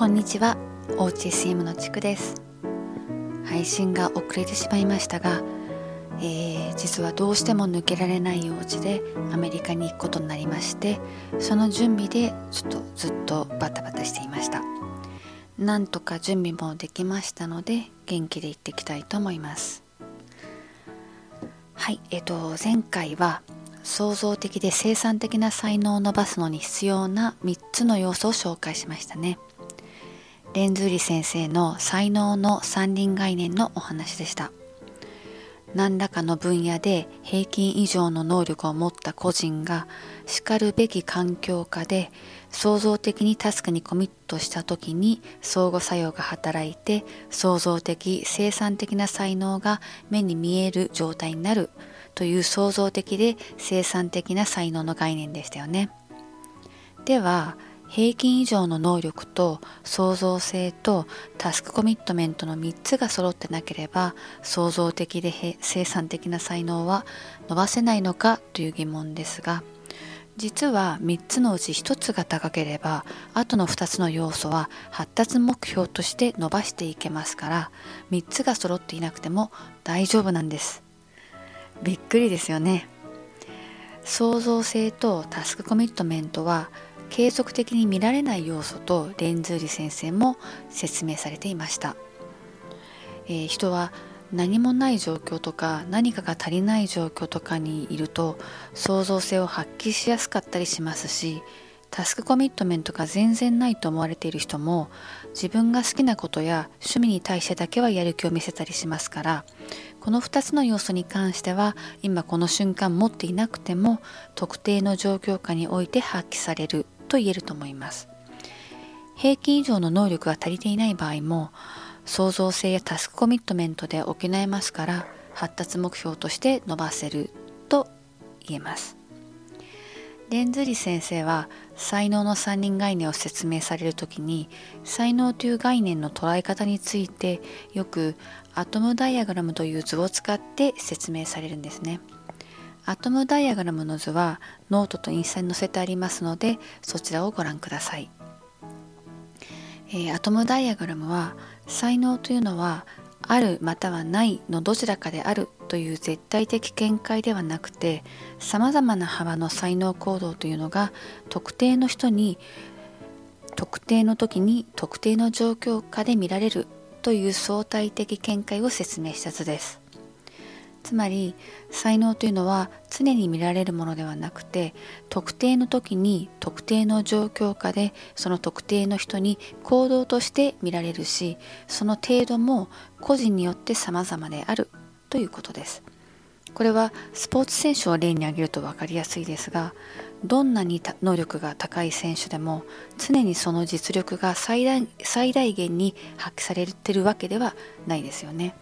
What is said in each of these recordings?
こんにちは、おうち SM のちくです。配信が遅れてしまいましたが、えー、実はどうしても抜けられない用事でアメリカに行くことになりましてその準備でちょっとずっとバタバタしていました。なんとか準備もできましたので元気で行っていきたいと思います。はいえっ、ー、と前回は創造的で生産的な才能を伸ばすのに必要な3つの要素を紹介しましたね。レンズーリ先生の才能の三輪概念のお話でした。何らかの分野で平均以上の能力を持った個人がしかるべき環境下で創造的にタスクにコミットした時に相互作用が働いて創造的生産的な才能が目に見える状態になるという創造的で生産的な才能の概念でしたよね。では平均以上の能力と創造性とタスクコミットメントの3つが揃ってなければ創造的で生産的な才能は伸ばせないのかという疑問ですが実は3つのうち1つが高ければあとの2つの要素は発達目標として伸ばしていけますから3つが揃っていなくても大丈夫なんです。びっくりですよね。創造性とタスクコミットメントは継続的に見られない要素とレンズーリ先生も説明されていました、えー、人は何もない状況とか何かが足りない状況とかにいると創造性を発揮しやすかったりしますしタスクコミットメントが全然ないと思われている人も自分が好きなことや趣味に対してだけはやる気を見せたりしますからこの2つの要素に関しては今この瞬間持っていなくても特定の状況下において発揮される。と言えると思います平均以上の能力が足りていない場合も創造性やタスクコミットメントで補えますから発達目標として伸ばせると言えますレンズリ先生は才能の三人概念を説明される時に才能という概念の捉え方についてよくアトムダイアグラムという図を使って説明されるんですね。アトムダイアグラムの図はノートとインスタに載せてありますのでそちらをご覧ください、えー、アトムダイアグラムは才能というのはあるまたはないのどちらかであるという絶対的見解ではなくてさまざまな幅の才能行動というのが特定の人に特定の時に特定の状況下で見られるという相対的見解を説明した図です。つまり才能というのは常に見られるものではなくて特定の時に特定の状況下でその特定の人に行動として見られるしその程度も個人によって様々であるということです。これはスポーツ選手を例に挙げると分かりやすいですがどんなに能力が高い選手でも常にその実力が最大最大限に発揮されてるわけではないですよね。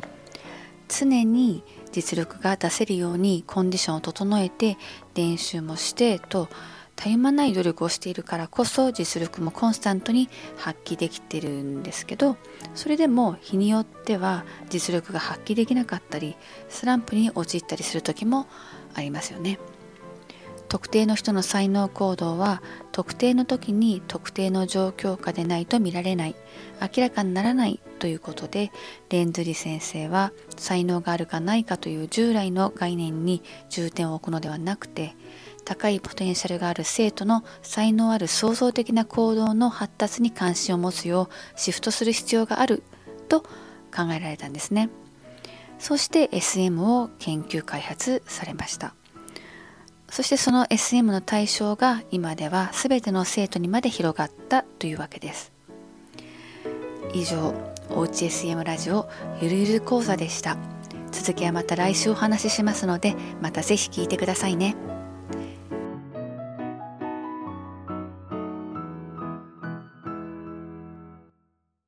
常に実力が出せるようにコンディションを整えて練習もしてとたゆまない努力をしているからこそ実力もコンスタントに発揮できてるんですけどそれでも日によっては実力が発揮できなかったりスランプに陥ったりする時もありますよね。特定の人の才能行動は特定の時に特定の状況下でないと見られない。明らかにならないということでレンズリ先生は才能があるかないかという従来の概念に重点を置くのではなくて高いポテンシャルがある生徒の才能ある創造的な行動の発達に関心を持つようシフトする必要があると考えられたんですね。そして SM を研究開発されました。そしてその SM の対象が今では全ての生徒にまで広がったというわけです以上おうち SM ラジオゆるゆる講座でした続きはまた来週お話ししますのでまた是非聞いてくださいね。